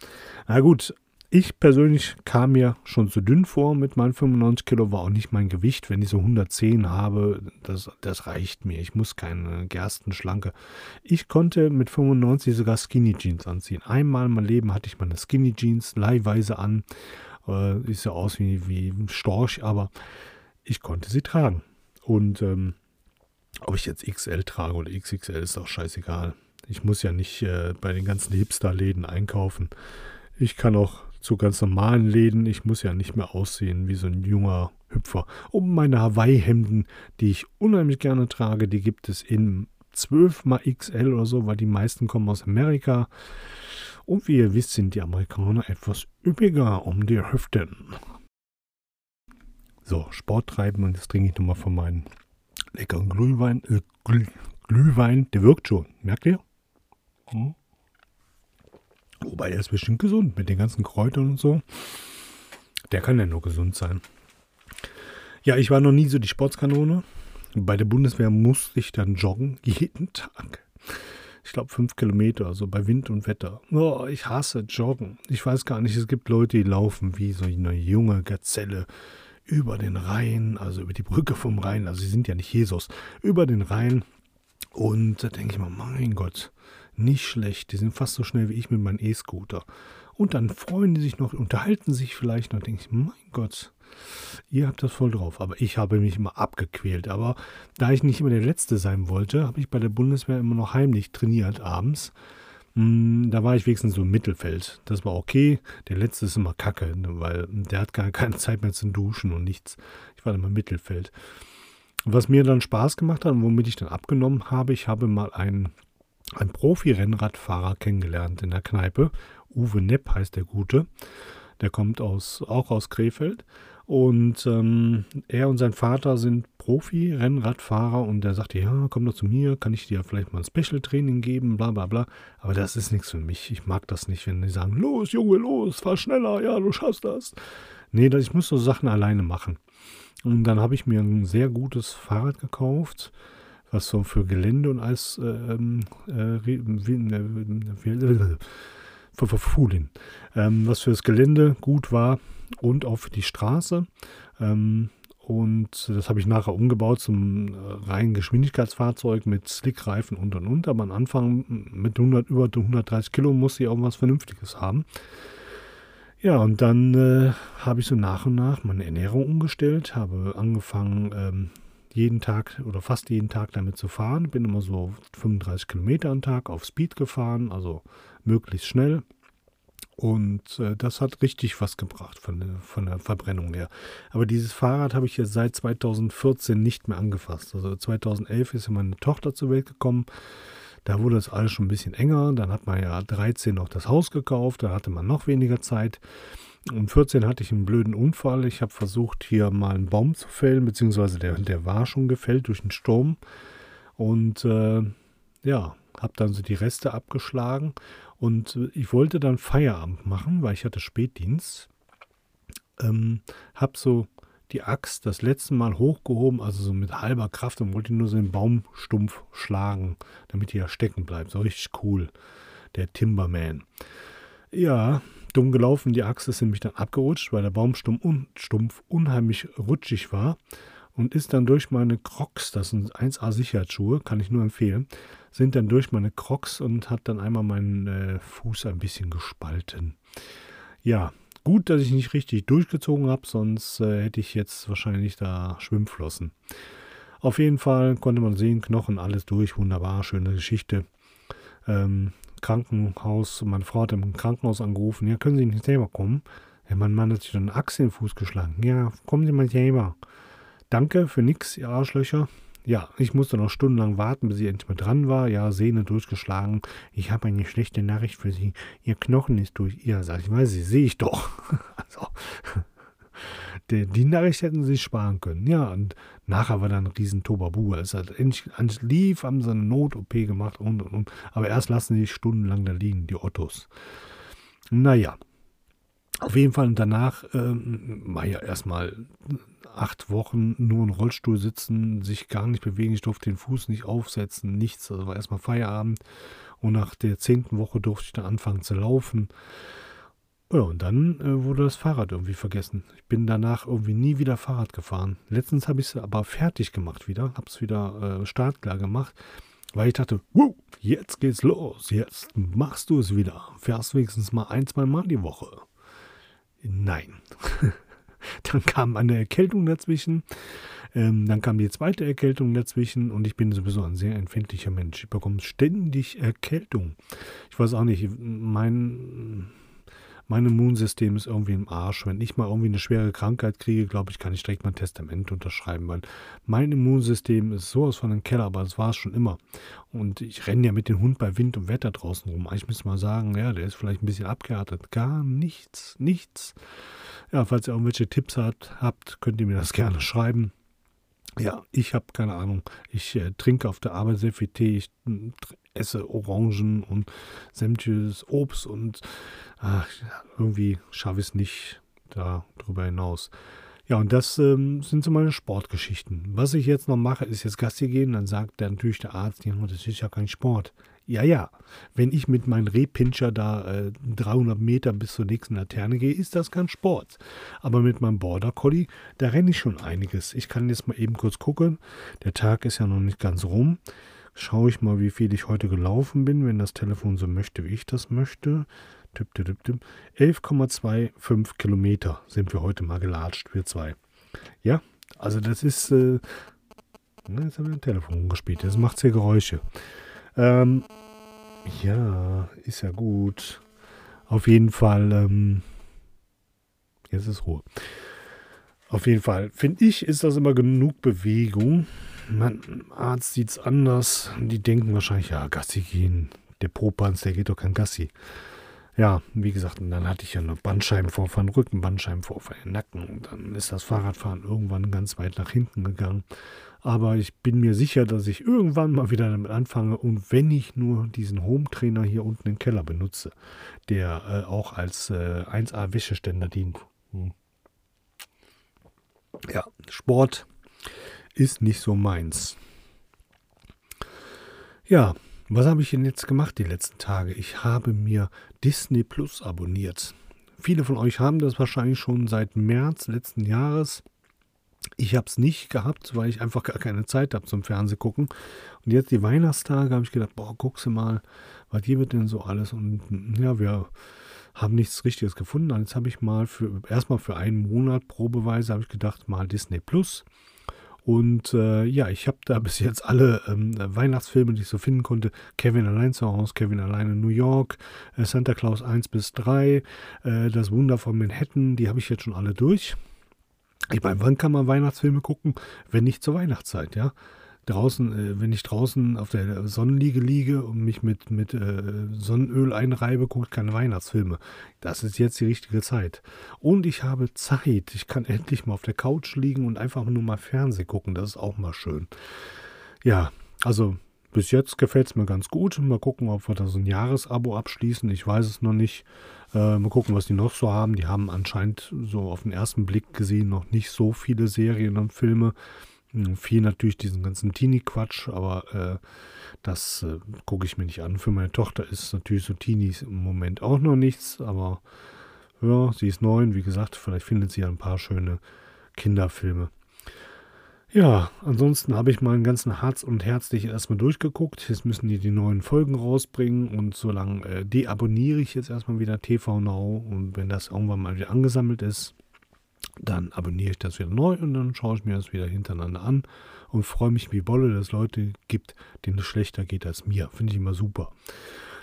A: Na gut, ich persönlich kam mir schon zu dünn vor mit meinen 95 Kilo, war auch nicht mein Gewicht. Wenn ich so 110 habe, das, das reicht mir. Ich muss keine Gerstenschlanke. Ich konnte mit 95 sogar Skinny Jeans anziehen. Einmal in meinem Leben hatte ich meine Skinny Jeans leihweise an. Äh, ist ja aus wie, wie ein Storch, aber ich konnte sie tragen. Und ähm, ob ich jetzt XL trage oder XXL, ist auch scheißegal. Ich muss ja nicht äh, bei den ganzen Hipster-Läden einkaufen. Ich kann auch zu ganz normalen Läden, ich muss ja nicht mehr aussehen wie so ein junger Hüpfer. Und meine Hawaii-Hemden, die ich unheimlich gerne trage, die gibt es in 12 mal XL oder so, weil die meisten kommen aus Amerika. Und wie ihr wisst, sind die Amerikaner etwas üppiger um die Hüften. So, Sport treiben und jetzt trinke ich nochmal von meinen leckeren Glühwein, äh, Glüh, Glühwein, der wirkt schon. Merkt ihr? Hm. Wobei der ist bestimmt gesund mit den ganzen Kräutern und so. Der kann ja nur gesund sein. Ja, ich war noch nie so die Sportskanone. Bei der Bundeswehr musste ich dann joggen, jeden Tag. Ich glaube fünf Kilometer, also bei Wind und Wetter. Oh, ich hasse Joggen. Ich weiß gar nicht, es gibt Leute, die laufen wie so eine junge Gazelle über den Rhein, also über die Brücke vom Rhein, also sie sind ja nicht Jesus, über den Rhein. Und da denke ich mir, mein Gott, nicht schlecht, die sind fast so schnell wie ich mit meinem E-Scooter. Und dann freuen die sich noch, unterhalten sich vielleicht noch, denke ich, mein Gott, ihr habt das voll drauf. Aber ich habe mich immer abgequält. Aber da ich nicht immer der Letzte sein wollte, habe ich bei der Bundeswehr immer noch heimlich trainiert abends. Hm, da war ich wenigstens so im Mittelfeld. Das war okay. Der letzte ist immer kacke, ne, weil der hat gar keine Zeit mehr zum Duschen und nichts. Ich war immer im Mittelfeld. Was mir dann Spaß gemacht hat und womit ich dann abgenommen habe, ich habe mal einen, einen Profi-Rennradfahrer kennengelernt in der Kneipe. Uwe Nepp heißt der Gute. Der kommt aus, auch aus Krefeld. Und ähm, er und sein Vater sind Profi-Rennradfahrer und der sagte, ja, komm doch zu mir, kann ich dir vielleicht mal ein Special-Training geben, bla bla bla. Aber das ist nichts für mich. Ich mag das nicht, wenn die sagen, los, Junge, los, fahr schneller, ja, du schaffst das. Nee, ich muss so Sachen alleine machen. Und dann habe ich mir ein sehr gutes Fahrrad gekauft, was so für Gelände und alles äh, ähm, äh, für, für Fulin, ähm, was für das Gelände gut war und auch für die Straße. Ähm, und das habe ich nachher umgebaut zum äh, reinen Geschwindigkeitsfahrzeug mit Slickreifen und und und. Aber am Anfang mit 100, über 130 Kilo musste ich auch was Vernünftiges haben. Ja, und dann äh, habe ich so nach und nach meine Ernährung umgestellt, habe angefangen, ähm, jeden Tag oder fast jeden Tag damit zu fahren. Bin immer so 35 Kilometer am Tag auf Speed gefahren, also möglichst schnell. Und äh, das hat richtig was gebracht von der, von der Verbrennung her. Aber dieses Fahrrad habe ich jetzt seit 2014 nicht mehr angefasst. Also 2011 ist ja meine Tochter zur Welt gekommen. Da wurde es alles schon ein bisschen enger. Dann hat man ja 13 noch das Haus gekauft. Da hatte man noch weniger Zeit. Und 14 hatte ich einen blöden Unfall. Ich habe versucht, hier mal einen Baum zu fällen, beziehungsweise der, der war schon gefällt durch den Sturm. Und äh, ja, habe dann so die Reste abgeschlagen und äh, ich wollte dann Feierabend machen, weil ich hatte Spätdienst. Ähm, habe so die Axt das letzte Mal hochgehoben, also so mit halber Kraft und wollte nur so den Baumstumpf schlagen, damit die da stecken bleibt. So richtig cool. Der Timberman. Ja, dumm gelaufen. Die Axt ist nämlich dann abgerutscht, weil der Baumstumpf un unheimlich rutschig war und ist dann durch meine Crocs, das sind 1A Sicherheitsschuhe, kann ich nur empfehlen, sind dann durch meine Crocs und hat dann einmal meinen äh, Fuß ein bisschen gespalten. Ja, gut, dass ich nicht richtig durchgezogen habe, sonst äh, hätte ich jetzt wahrscheinlich da Schwimmflossen. Auf jeden Fall konnte man sehen, Knochen, alles durch, wunderbar, schöne Geschichte. Ähm, Krankenhaus, meine Frau hat im Krankenhaus angerufen, ja, können Sie nicht selber kommen? Ja, mein Mann hat sich dann einen Achse in den Fuß geschlagen. Ja, kommen Sie mal selber. Danke für nix, ihr Arschlöcher. Ja, ich musste noch stundenlang warten, bis sie endlich mal dran war. Ja, Sehne durchgeschlagen. Ich habe eine schlechte Nachricht für Sie. Ihr Knochen ist durch. Ja, sag ich, weiß ich, sehe ich doch. also, die, die, Nachricht hätten sie sparen können. Ja, und nachher war dann ein riesen Tobabu. Es hat endlich, endlich lief, haben sie eine Not-OP gemacht und, und, und. Aber erst lassen sie stundenlang da liegen, die Ottos. Naja, auf jeden Fall und danach ähm, war ja erstmal acht Wochen nur im Rollstuhl sitzen, sich gar nicht bewegen. Ich durfte den Fuß nicht aufsetzen, nichts. Also war erstmal Feierabend. Und nach der zehnten Woche durfte ich dann anfangen zu laufen. Ja, und dann äh, wurde das Fahrrad irgendwie vergessen. Ich bin danach irgendwie nie wieder Fahrrad gefahren. Letztens habe ich es aber fertig gemacht wieder, habe es wieder äh, startklar gemacht, weil ich dachte, wow, jetzt geht's los, jetzt machst du es wieder. Fährst wenigstens mal ein, zwei Mal die Woche. Nein. Dann kam eine Erkältung dazwischen. Ähm, dann kam die zweite Erkältung dazwischen und ich bin sowieso ein sehr empfindlicher Mensch. Ich bekomme ständig Erkältung. Ich weiß auch nicht, mein, mein Immunsystem ist irgendwie im Arsch. Wenn ich mal irgendwie eine schwere Krankheit kriege, glaube ich, kann ich direkt mein Testament unterschreiben, weil mein Immunsystem ist sowas von einem Keller, aber das war es schon immer. Und ich renne ja mit dem Hund bei Wind und Wetter draußen rum. Ich müsste mal sagen, ja, der ist vielleicht ein bisschen abgehärtet. Gar nichts, nichts. Ja, falls ihr irgendwelche Tipps habt, habt könnt ihr mir das gerne schreiben. Ja, ich habe keine Ahnung. Ich äh, trinke auf der Arbeit sehr viel Tee. Ich äh, esse Orangen und sämtliches Obst und ach, irgendwie schaffe ich es nicht darüber hinaus. Ja, und das ähm, sind so meine Sportgeschichten. Was ich jetzt noch mache, ist jetzt Gassi gehen. Dann sagt dann natürlich der Arzt, ja, das ist ja kein Sport. Ja, ja, wenn ich mit meinem Rehpinscher da äh, 300 Meter bis zur nächsten Laterne gehe, ist das kein Sport. Aber mit meinem Border Collie, da renne ich schon einiges. Ich kann jetzt mal eben kurz gucken. Der Tag ist ja noch nicht ganz rum. Schaue ich mal, wie viel ich heute gelaufen bin, wenn das Telefon so möchte, wie ich das möchte. 11,25 Kilometer sind wir heute mal gelatscht, wir zwei. Ja, also das ist. Äh, jetzt haben wir ein Telefon gespielt. Das macht sehr Geräusche. Ähm, Ja, ist ja gut. Auf jeden Fall, ähm, jetzt ist Ruhe. Auf jeden Fall, finde ich, ist das immer genug Bewegung. Mein Arzt sieht es anders. Die denken wahrscheinlich, ja, Gassi gehen. Der Popanz, der geht doch kein Gassi. Ja, wie gesagt, und dann hatte ich ja noch Bandscheibenvorfall, Rücken, Bandscheibenvorfall im Nacken. Und dann ist das Fahrradfahren irgendwann ganz weit nach hinten gegangen. Aber ich bin mir sicher, dass ich irgendwann mal wieder damit anfange. Und wenn ich nur diesen Home-Trainer hier unten im Keller benutze, der äh, auch als äh, 1A-Wäscheständer dient. Hm. Ja, Sport ist nicht so meins. Ja, was habe ich denn jetzt gemacht die letzten Tage? Ich habe mir Disney Plus abonniert. Viele von euch haben das wahrscheinlich schon seit März letzten Jahres. Ich habe es nicht gehabt, weil ich einfach gar keine Zeit habe zum Fernsehgucken. Und jetzt die Weihnachtstage habe ich gedacht, boah, guckst du mal, was hier wird denn so alles? Und ja, wir haben nichts Richtiges gefunden. Und jetzt habe ich mal für erstmal für einen Monat probeweise habe ich gedacht, mal Disney Plus. Und äh, ja, ich habe da bis jetzt alle ähm, Weihnachtsfilme, die ich so finden konnte. Kevin allein zu Hause, Kevin allein in New York, äh, Santa Claus 1 bis 3, äh, Das Wunder von Manhattan, die habe ich jetzt schon alle durch. Ich meine, wann kann man Weihnachtsfilme gucken, wenn nicht zur Weihnachtszeit, ja? Draußen, äh, wenn ich draußen auf der Sonnenliege liege und mich mit, mit äh, Sonnenöl einreibe, gucke ich keine Weihnachtsfilme. Das ist jetzt die richtige Zeit. Und ich habe Zeit. Ich kann endlich mal auf der Couch liegen und einfach nur mal Fernsehen gucken. Das ist auch mal schön. Ja, also bis jetzt gefällt es mir ganz gut. Mal gucken, ob wir da so ein Jahresabo abschließen. Ich weiß es noch nicht. Äh, mal gucken, was die noch so haben. Die haben anscheinend so auf den ersten Blick gesehen noch nicht so viele Serien und Filme. Viel natürlich diesen ganzen Teenie-Quatsch, aber äh, das äh, gucke ich mir nicht an. Für meine Tochter ist natürlich so Teenies im Moment auch noch nichts, aber ja, sie ist neun, wie gesagt, vielleicht findet sie ja ein paar schöne Kinderfilme. Ja, ansonsten habe ich meinen ganzen Harz und Herzlich erstmal durchgeguckt. Jetzt müssen die die neuen Folgen rausbringen und so lange äh, deabonniere ich jetzt erstmal wieder TV Now und wenn das irgendwann mal wieder angesammelt ist, dann abonniere ich das wieder neu und dann schaue ich mir das wieder hintereinander an und freue mich wie Bolle, dass es Leute gibt, denen es schlechter geht als mir. Finde ich immer super.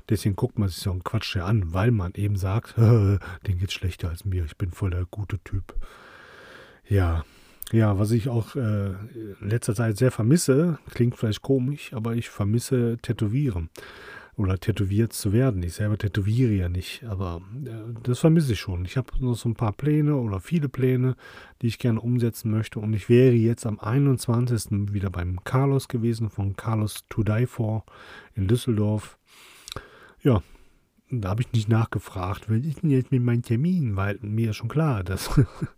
A: Deswegen guckt man sich so einen Quatsch ja an, weil man eben sagt, denen geht es schlechter als mir. Ich bin voll der gute Typ. Ja, ja, was ich auch äh, in letzter Zeit sehr vermisse, klingt vielleicht komisch, aber ich vermisse Tätowieren oder tätowiert zu werden. Ich selber tätowiere ja nicht, aber äh, das vermisse ich schon. Ich habe noch so ein paar Pläne oder viele Pläne, die ich gerne umsetzen möchte. Und ich wäre jetzt am 21. wieder beim Carlos gewesen, von Carlos To Die For in Düsseldorf. Ja, da habe ich nicht nachgefragt, was ist denn jetzt mit meinem Termin? Weil mir ist schon klar, dass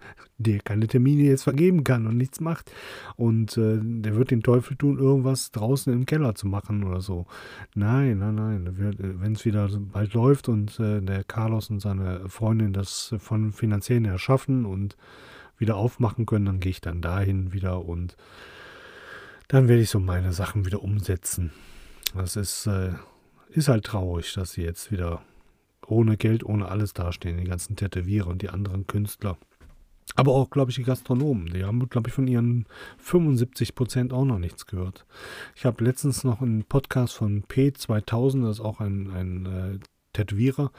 A: der keine Termine jetzt vergeben kann und nichts macht. Und äh, der wird den Teufel tun, irgendwas draußen im Keller zu machen oder so. Nein, nein, nein. Wenn es wieder bald läuft und äh, der Carlos und seine Freundin das von finanziellen her schaffen und wieder aufmachen können, dann gehe ich dann dahin wieder und dann werde ich so meine Sachen wieder umsetzen. Das ist. Äh, ist halt traurig, dass sie jetzt wieder ohne Geld, ohne alles dastehen, die ganzen Tätowierer und die anderen Künstler. Aber auch, glaube ich, die Gastronomen. Die haben, glaube ich, von ihren 75 Prozent auch noch nichts gehört. Ich habe letztens noch einen Podcast von P2000, das ist auch ein, ein äh, Tätowierer,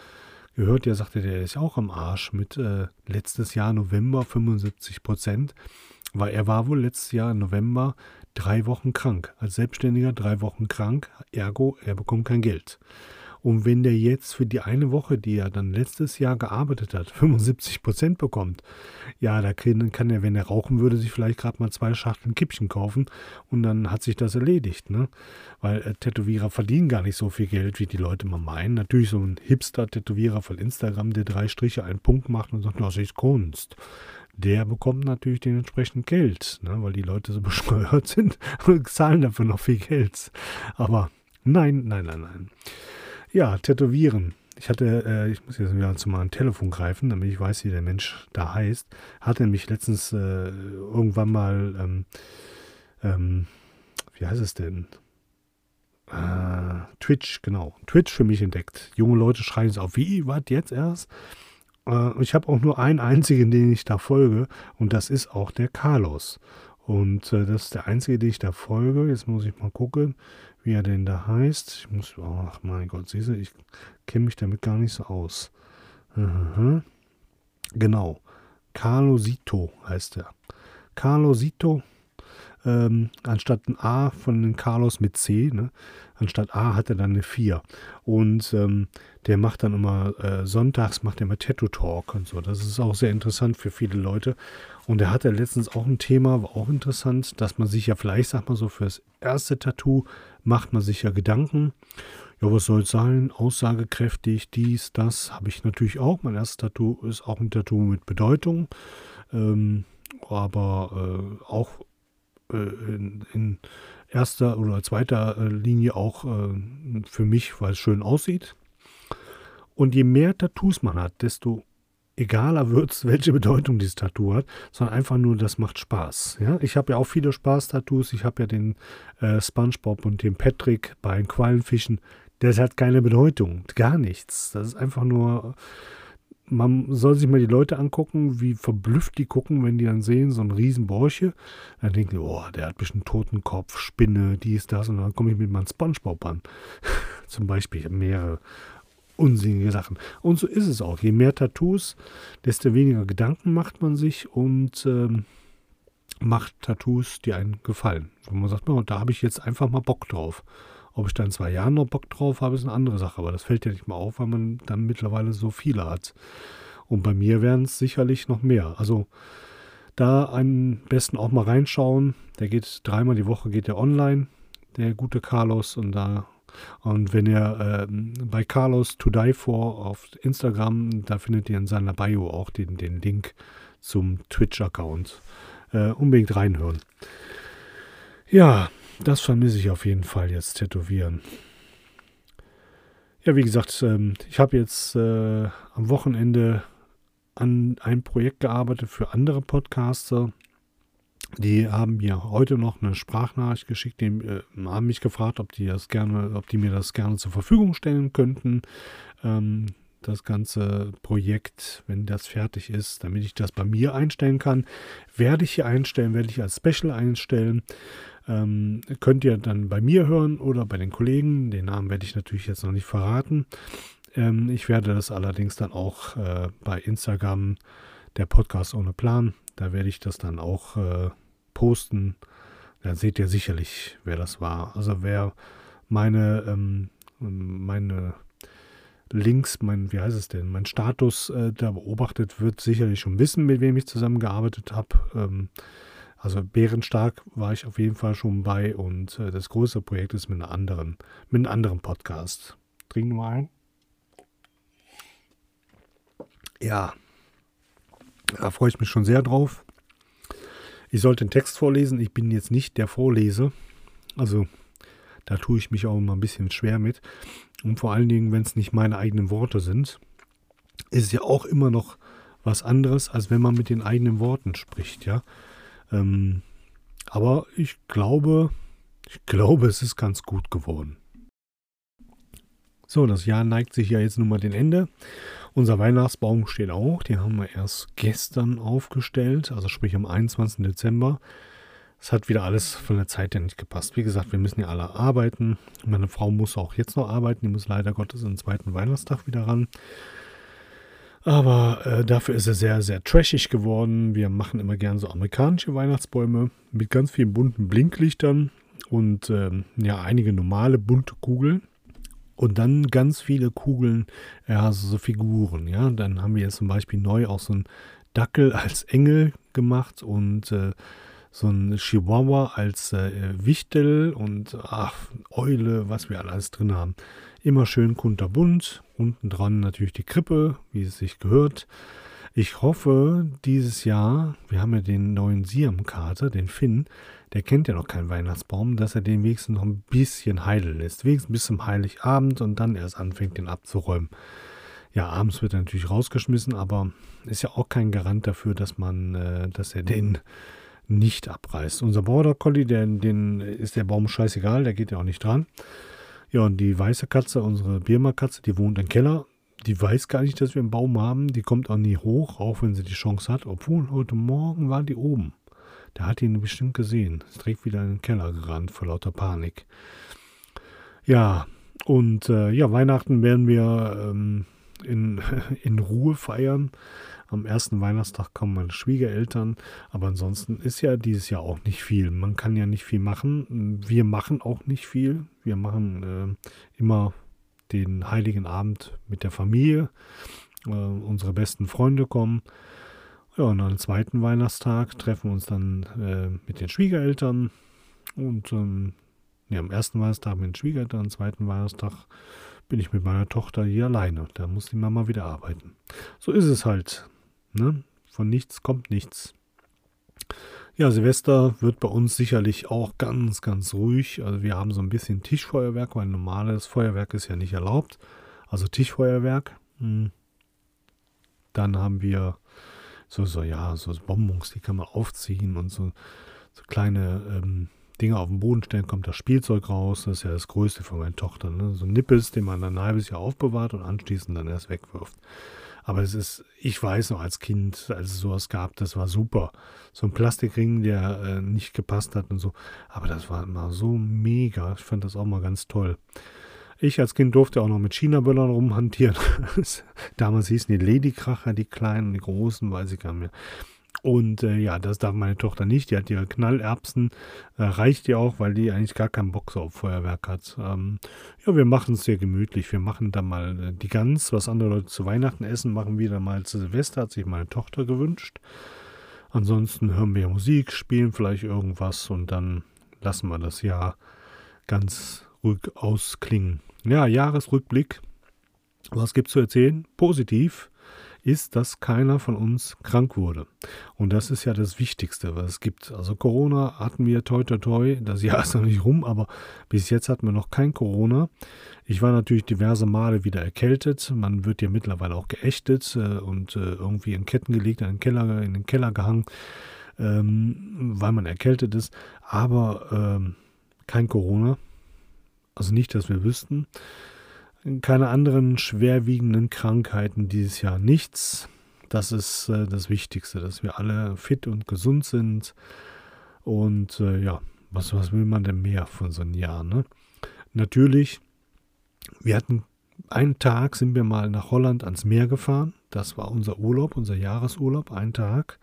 A: gehört. Der sagte, der ist auch am Arsch mit äh, letztes Jahr November 75 Prozent. Weil er war wohl letztes Jahr im November drei Wochen krank. Als Selbstständiger drei Wochen krank, ergo, er bekommt kein Geld. Und wenn der jetzt für die eine Woche, die er dann letztes Jahr gearbeitet hat, 75 Prozent bekommt, ja, da kann er, wenn er rauchen würde, sich vielleicht gerade mal zwei Schachteln Kippchen kaufen und dann hat sich das erledigt, ne? Weil äh, Tätowierer verdienen gar nicht so viel Geld, wie die Leute mal meinen. Natürlich so ein Hipster-Tätowierer von Instagram, der drei Striche einen Punkt macht und sagt, das ist Kunst der bekommt natürlich dementsprechend Geld, ne, weil die Leute so bescheuert sind und zahlen dafür noch viel Geld. Aber nein, nein, nein, nein. Ja, Tätowieren. Ich hatte, äh, ich muss jetzt wieder zu meinem Telefon greifen, damit ich weiß, wie der Mensch da heißt. Hatte mich letztens äh, irgendwann mal, ähm, ähm, wie heißt es denn? Äh, Twitch, genau. Twitch für mich entdeckt. Junge Leute schreien es auf, wie, was, jetzt erst? Äh, ich habe auch nur einen einzigen, den ich da folge, und das ist auch der Carlos. Und äh, das ist der einzige, den ich da folge. Jetzt muss ich mal gucken, wie er denn da heißt. Ich muss, ach mein Gott, siehst du, ich kenne mich damit gar nicht so aus. Mhm. Genau. Carlo Sito heißt er. Carlo Sito, ähm, anstatt ein A von Carlos mit C, ne? Anstatt A hat er dann eine 4. Und ähm, der macht dann immer, äh, sonntags macht er immer Tattoo Talk und so. Das ist auch sehr interessant für viele Leute. Und er hatte letztens auch ein Thema, war auch interessant, dass man sich ja vielleicht, sag mal so, fürs erste Tattoo macht man sich ja Gedanken. Ja, was soll es sein? Aussagekräftig, dies, das habe ich natürlich auch. Mein erstes Tattoo ist auch ein Tattoo mit Bedeutung. Ähm, aber äh, auch äh, in, in, erster oder zweiter äh, Linie auch äh, für mich, weil es schön aussieht. Und je mehr Tattoos man hat, desto egaler wird es, welche Bedeutung dieses Tattoo hat, sondern einfach nur, das macht Spaß. Ja? Ich habe ja auch viele Spaß-Tattoos. Ich habe ja den äh, Spongebob und den Patrick bei den Quallenfischen. Das hat keine Bedeutung, gar nichts. Das ist einfach nur, man soll sich mal die Leute angucken, wie verblüfft die gucken, wenn die dann sehen, so ein riesen Borche. Dann denken die, oh, der hat ein bisschen Totenkopf, Spinne, dies, das. Und dann komme ich mit meinem Spongebob an. Zum Beispiel mehrere unsinnige Sachen. Und so ist es auch. Je mehr Tattoos, desto weniger Gedanken macht man sich und ähm, macht Tattoos, die einen gefallen. Wo man sagt, oh, da habe ich jetzt einfach mal Bock drauf. Ob ich dann in zwei Jahren noch Bock drauf habe, ist eine andere Sache. Aber das fällt ja nicht mal auf, weil man dann mittlerweile so viele hat. Und bei mir wären es sicherlich noch mehr. Also da am besten auch mal reinschauen. Der geht dreimal die Woche, geht der online, der gute Carlos. Und da und wenn ihr äh, bei Carlos To Die For auf Instagram, da findet ihr in seiner Bio auch den, den Link zum Twitch-Account. Äh, unbedingt reinhören. Ja, das vermisse ich auf jeden Fall jetzt tätowieren. Ja, wie gesagt, ähm, ich habe jetzt äh, am Wochenende an einem Projekt gearbeitet für andere Podcaster. Die haben mir heute noch eine Sprachnachricht geschickt, die äh, haben mich gefragt, ob die das gerne, ob die mir das gerne zur Verfügung stellen könnten. Ähm, das ganze Projekt, wenn das fertig ist, damit ich das bei mir einstellen kann, werde ich hier einstellen, werde ich als Special einstellen. Ähm, könnt ihr dann bei mir hören oder bei den Kollegen. Den Namen werde ich natürlich jetzt noch nicht verraten. Ähm, ich werde das allerdings dann auch äh, bei Instagram, der Podcast ohne Plan, da werde ich das dann auch äh, posten. Dann seht ihr sicherlich, wer das war. Also wer meine, ähm, meine Links, mein, wie heißt es denn, mein Status äh, da beobachtet, wird sicherlich schon wissen, mit wem ich zusammengearbeitet habe. Ähm, also Bärenstark war ich auf jeden Fall schon bei und äh, das große Projekt ist mit, einer anderen, mit einem anderen Podcast. Trinken wir ein. Ja, da freue ich mich schon sehr drauf. Ich sollte den Text vorlesen. Ich bin jetzt nicht der Vorlese. Also da tue ich mich auch immer ein bisschen schwer mit. Und vor allen Dingen, wenn es nicht meine eigenen Worte sind, ist es ja auch immer noch was anderes, als wenn man mit den eigenen Worten spricht, ja. Ähm, aber ich glaube, ich glaube, es ist ganz gut geworden. So, das Jahr neigt sich ja jetzt nun mal dem Ende. Unser Weihnachtsbaum steht auch. Den haben wir erst gestern aufgestellt, also sprich am 21. Dezember. Es hat wieder alles von der Zeit her nicht gepasst. Wie gesagt, wir müssen ja alle arbeiten. Meine Frau muss auch jetzt noch arbeiten. Die muss leider Gottes den zweiten Weihnachtstag wieder ran. Aber äh, dafür ist er sehr, sehr trashig geworden. Wir machen immer gern so amerikanische Weihnachtsbäume mit ganz vielen bunten Blinklichtern und ähm, ja, einige normale bunte Kugeln. Und dann ganz viele Kugeln, ja, so, so Figuren, ja. Dann haben wir jetzt zum Beispiel neu auch so einen Dackel als Engel gemacht und äh, so ein Chihuahua als äh, Wichtel und ach, Eule, was wir alles drin haben. Immer schön kunterbunt. Unten dran natürlich die Krippe, wie es sich gehört. Ich hoffe, dieses Jahr, wir haben ja den neuen Siam-Kater, den Finn, der kennt ja noch keinen Weihnachtsbaum, dass er den wenigstens noch ein bisschen heilen lässt. Wenigstens bis zum Heiligabend und dann erst anfängt, den abzuräumen. Ja, abends wird er natürlich rausgeschmissen, aber ist ja auch kein Garant dafür, dass man, äh, dass er den nicht abreißt. Unser Border Collie, der, den ist der Baum scheißegal, der geht ja auch nicht dran. Ja, und die weiße Katze, unsere Birma-Katze, die wohnt im Keller. Die weiß gar nicht, dass wir einen Baum haben. Die kommt auch nie hoch, auch wenn sie die Chance hat. Obwohl heute Morgen war die oben. Da hat ihn bestimmt gesehen. Ist direkt wieder in den Keller gerannt vor lauter Panik. Ja, und äh, ja, Weihnachten werden wir ähm, in, in Ruhe feiern. Am ersten Weihnachtstag kommen meine Schwiegereltern, aber ansonsten ist ja dieses Jahr auch nicht viel. Man kann ja nicht viel machen. Wir machen auch nicht viel. Wir machen äh, immer den heiligen Abend mit der Familie. Äh, unsere besten Freunde kommen. Ja, und am zweiten Weihnachtstag treffen wir uns dann äh, mit den Schwiegereltern. Und ähm, ja, am ersten Weihnachtstag mit den Schwiegereltern, am zweiten Weihnachtstag bin ich mit meiner Tochter hier alleine. Da muss die Mama wieder arbeiten. So ist es halt. Ne? Von nichts kommt nichts. Ja, Silvester wird bei uns sicherlich auch ganz, ganz ruhig. Also wir haben so ein bisschen Tischfeuerwerk, weil normales Feuerwerk ist ja nicht erlaubt. Also Tischfeuerwerk. Hm. Dann haben wir so, so, ja, so Bonbons, die kann man aufziehen und so, so kleine ähm, Dinge auf den Boden stellen, kommt das Spielzeug raus. Das ist ja das Größte von meiner Tochter. Ne? So Nippes, den man dann ein halbes Jahr aufbewahrt und anschließend dann erst wegwirft. Aber es ist, ich weiß noch als Kind, als es sowas gab, das war super. So ein Plastikring, der äh, nicht gepasst hat und so. Aber das war immer so mega. Ich fand das auch mal ganz toll. Ich als Kind durfte auch noch mit China-Böllern rumhantieren. Damals hießen die Ladykracher, die kleinen, die großen, weiß ich gar nicht mehr. Und äh, ja, das darf meine Tochter nicht. Die hat ihre Knallerbsen. Äh, reicht ihr auch, weil die eigentlich gar keinen Bock so auf Feuerwerk hat. Ähm, ja, wir machen es sehr gemütlich. Wir machen da mal äh, die Gans, was andere Leute zu Weihnachten essen, machen wir dann mal zu Silvester, hat sich meine Tochter gewünscht. Ansonsten hören wir Musik, spielen vielleicht irgendwas und dann lassen wir das Jahr ganz ruhig ausklingen. Ja, Jahresrückblick. Was gibt es zu erzählen? Positiv ist, dass keiner von uns krank wurde. Und das ist ja das Wichtigste, was es gibt. Also Corona hatten wir toi toi toi, das Jahr ist noch nicht rum, aber bis jetzt hatten wir noch kein Corona. Ich war natürlich diverse Male wieder erkältet. Man wird ja mittlerweile auch geächtet äh, und äh, irgendwie in Ketten gelegt, in den Keller, in den Keller gehangen, ähm, weil man erkältet ist. Aber ähm, kein Corona. Also nicht, dass wir wüssten keine anderen schwerwiegenden Krankheiten dieses Jahr. Nichts. Das ist äh, das Wichtigste, dass wir alle fit und gesund sind. Und äh, ja, was, was will man denn mehr von so einem Jahr? Ne? Natürlich, wir hatten einen Tag, sind wir mal nach Holland ans Meer gefahren. Das war unser Urlaub, unser Jahresurlaub, ein Tag.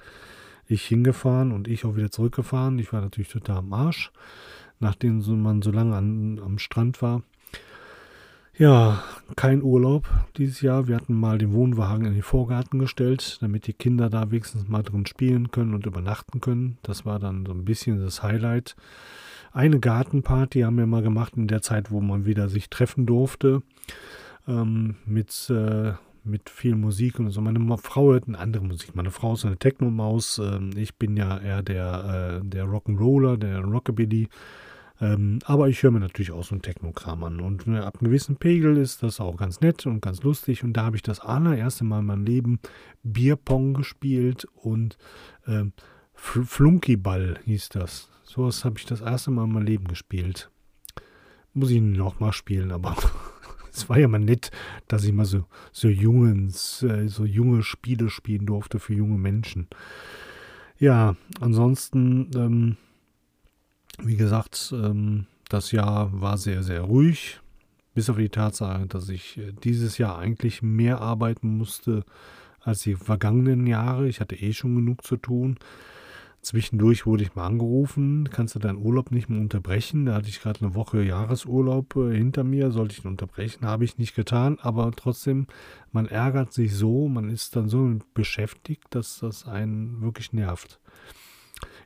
A: Ich hingefahren und ich auch wieder zurückgefahren. Ich war natürlich total am Arsch, nachdem man so lange an, am Strand war. Ja, kein Urlaub dieses Jahr. Wir hatten mal den Wohnwagen in den Vorgarten gestellt, damit die Kinder da wenigstens mal drin spielen können und übernachten können. Das war dann so ein bisschen das Highlight. Eine Gartenparty haben wir mal gemacht in der Zeit, wo man wieder sich treffen durfte. Ähm, mit, äh, mit viel Musik und so. Meine Frau hört eine andere Musik. Meine Frau ist eine Techno-Maus. Ähm, ich bin ja eher der, äh, der Rock'n'Roller, der Rockabilly. Ähm, aber ich höre mir natürlich auch so ein Technokram an. Und äh, ab einem gewissen Pegel ist das auch ganz nett und ganz lustig. Und da habe ich das allererste Mal in meinem Leben Bierpong gespielt und äh, Flunkyball hieß das. So was habe ich das erste Mal in meinem Leben gespielt. Muss ich noch mal spielen, aber es war ja mal nett, dass ich mal so, so, Jungens, äh, so junge Spiele spielen durfte für junge Menschen. Ja, ansonsten ähm, wie gesagt, ähm, das Jahr war sehr, sehr ruhig, bis auf die Tatsache, dass ich äh, dieses Jahr eigentlich mehr arbeiten musste als die vergangenen Jahre. Ich hatte eh schon genug zu tun. Zwischendurch wurde ich mal angerufen, kannst du deinen Urlaub nicht mehr unterbrechen? Da hatte ich gerade eine Woche Jahresurlaub äh, hinter mir, sollte ich ihn unterbrechen, habe ich nicht getan, aber trotzdem, man ärgert sich so, man ist dann so beschäftigt, dass das einen wirklich nervt.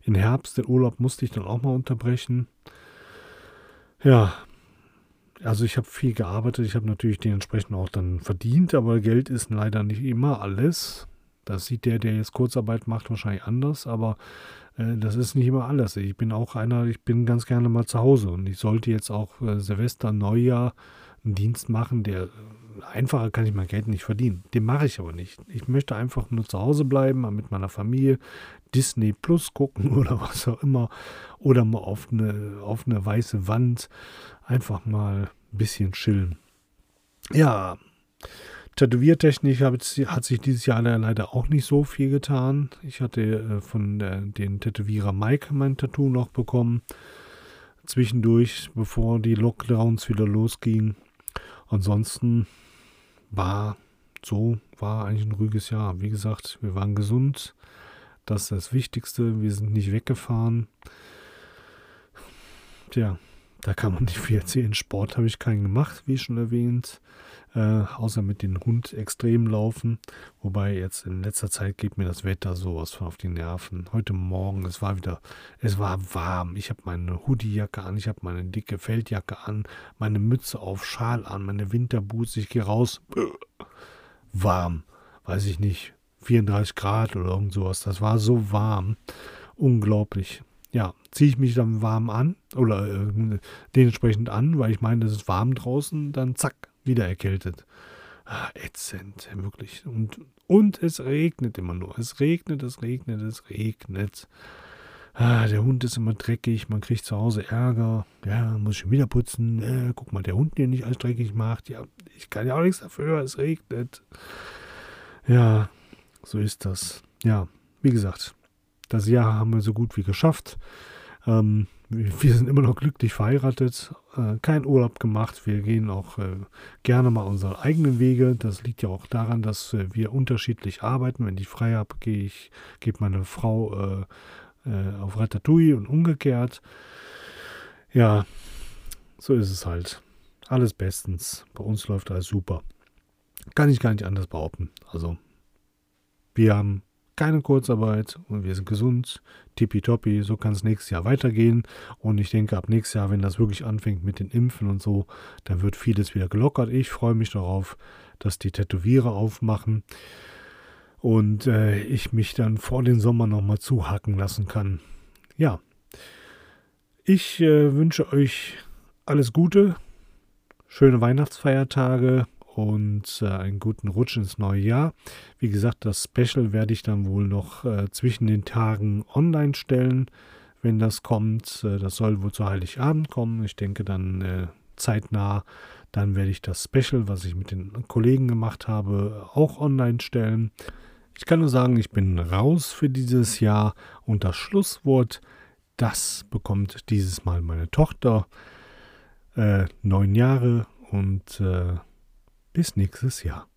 A: Im Herbst, den Urlaub musste ich dann auch mal unterbrechen. Ja, also ich habe viel gearbeitet, ich habe natürlich dementsprechend auch dann verdient, aber Geld ist leider nicht immer alles. Das sieht der, der jetzt Kurzarbeit macht, wahrscheinlich anders, aber äh, das ist nicht immer alles. Ich bin auch einer, ich bin ganz gerne mal zu Hause und ich sollte jetzt auch äh, Silvester, Neujahr einen Dienst machen, der einfacher kann ich mein Geld nicht verdienen. Den mache ich aber nicht. Ich möchte einfach nur zu Hause bleiben, mit meiner Familie Disney Plus gucken oder was auch immer. Oder mal auf eine, auf eine weiße Wand einfach mal ein bisschen chillen. Ja, Tätowiertechnik hat sich dieses Jahr leider auch nicht so viel getan. Ich hatte äh, von den Tätowierer Mike mein Tattoo noch bekommen. zwischendurch, bevor die Lockdowns wieder losgingen. Ansonsten war so, war eigentlich ein ruhiges Jahr. Wie gesagt, wir waren gesund. Das ist das Wichtigste. Wir sind nicht weggefahren. Tja, da kann man nicht viel erzählen. Sport habe ich keinen gemacht, wie schon erwähnt äh, außer mit dem Hund extrem laufen. Wobei jetzt in letzter Zeit geht mir das Wetter sowas von auf die Nerven. Heute Morgen, es war wieder, es war warm. Ich habe meine Hoodiejacke an, ich habe meine dicke Feldjacke an, meine Mütze auf, Schal an, meine Winterboots. Ich gehe raus, warm, weiß ich nicht, 34 Grad oder irgend sowas. Das war so warm, unglaublich ja, ziehe ich mich dann warm an oder äh, dementsprechend an, weil ich meine, es ist warm draußen, dann zack, wieder erkältet. Ah, ätzend, wirklich. Und, und es regnet immer nur. Es regnet, es regnet, es regnet. Ah, der Hund ist immer dreckig, man kriegt zu Hause Ärger. Ja, muss ich schon wieder putzen. Äh, guck mal, der Hund, der nicht alles dreckig macht. Ja, ich kann ja auch nichts dafür, es regnet. Ja, so ist das. Ja, wie gesagt, das Jahr haben wir so gut wie geschafft. Ähm, wir sind immer noch glücklich verheiratet, äh, kein Urlaub gemacht. Wir gehen auch äh, gerne mal unsere eigenen Wege. Das liegt ja auch daran, dass äh, wir unterschiedlich arbeiten. Wenn ich frei habe, gehe ich, geht meine Frau äh, äh, auf Ratatouille und umgekehrt. Ja, so ist es halt. Alles bestens. Bei uns läuft alles super. Kann ich gar nicht anders behaupten. Also, wir haben keine Kurzarbeit und wir sind gesund, tippitoppi, so kann es nächstes Jahr weitergehen. Und ich denke, ab nächstes Jahr, wenn das wirklich anfängt mit den Impfen und so, dann wird vieles wieder gelockert. Ich freue mich darauf, dass die Tätowierer aufmachen und äh, ich mich dann vor den Sommer nochmal zuhacken lassen kann. Ja, ich äh, wünsche euch alles Gute, schöne Weihnachtsfeiertage und äh, einen guten Rutsch ins neue Jahr. Wie gesagt, das Special werde ich dann wohl noch äh, zwischen den Tagen online stellen, wenn das kommt. Äh, das soll wohl zu Heiligabend kommen. Ich denke dann äh, zeitnah. Dann werde ich das Special, was ich mit den Kollegen gemacht habe, auch online stellen. Ich kann nur sagen, ich bin raus für dieses Jahr und das Schlusswort, das bekommt dieses Mal meine Tochter. Äh, neun Jahre und äh, bis nächstes Jahr.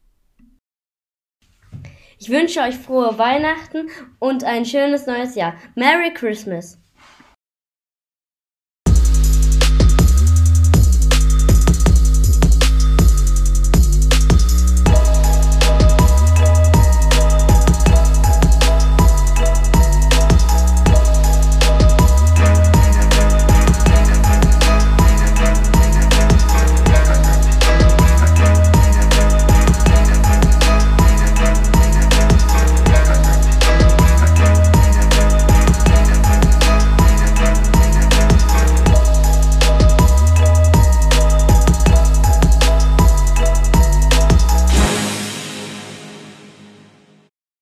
B: Ich wünsche euch frohe Weihnachten und ein schönes neues Jahr. Merry Christmas!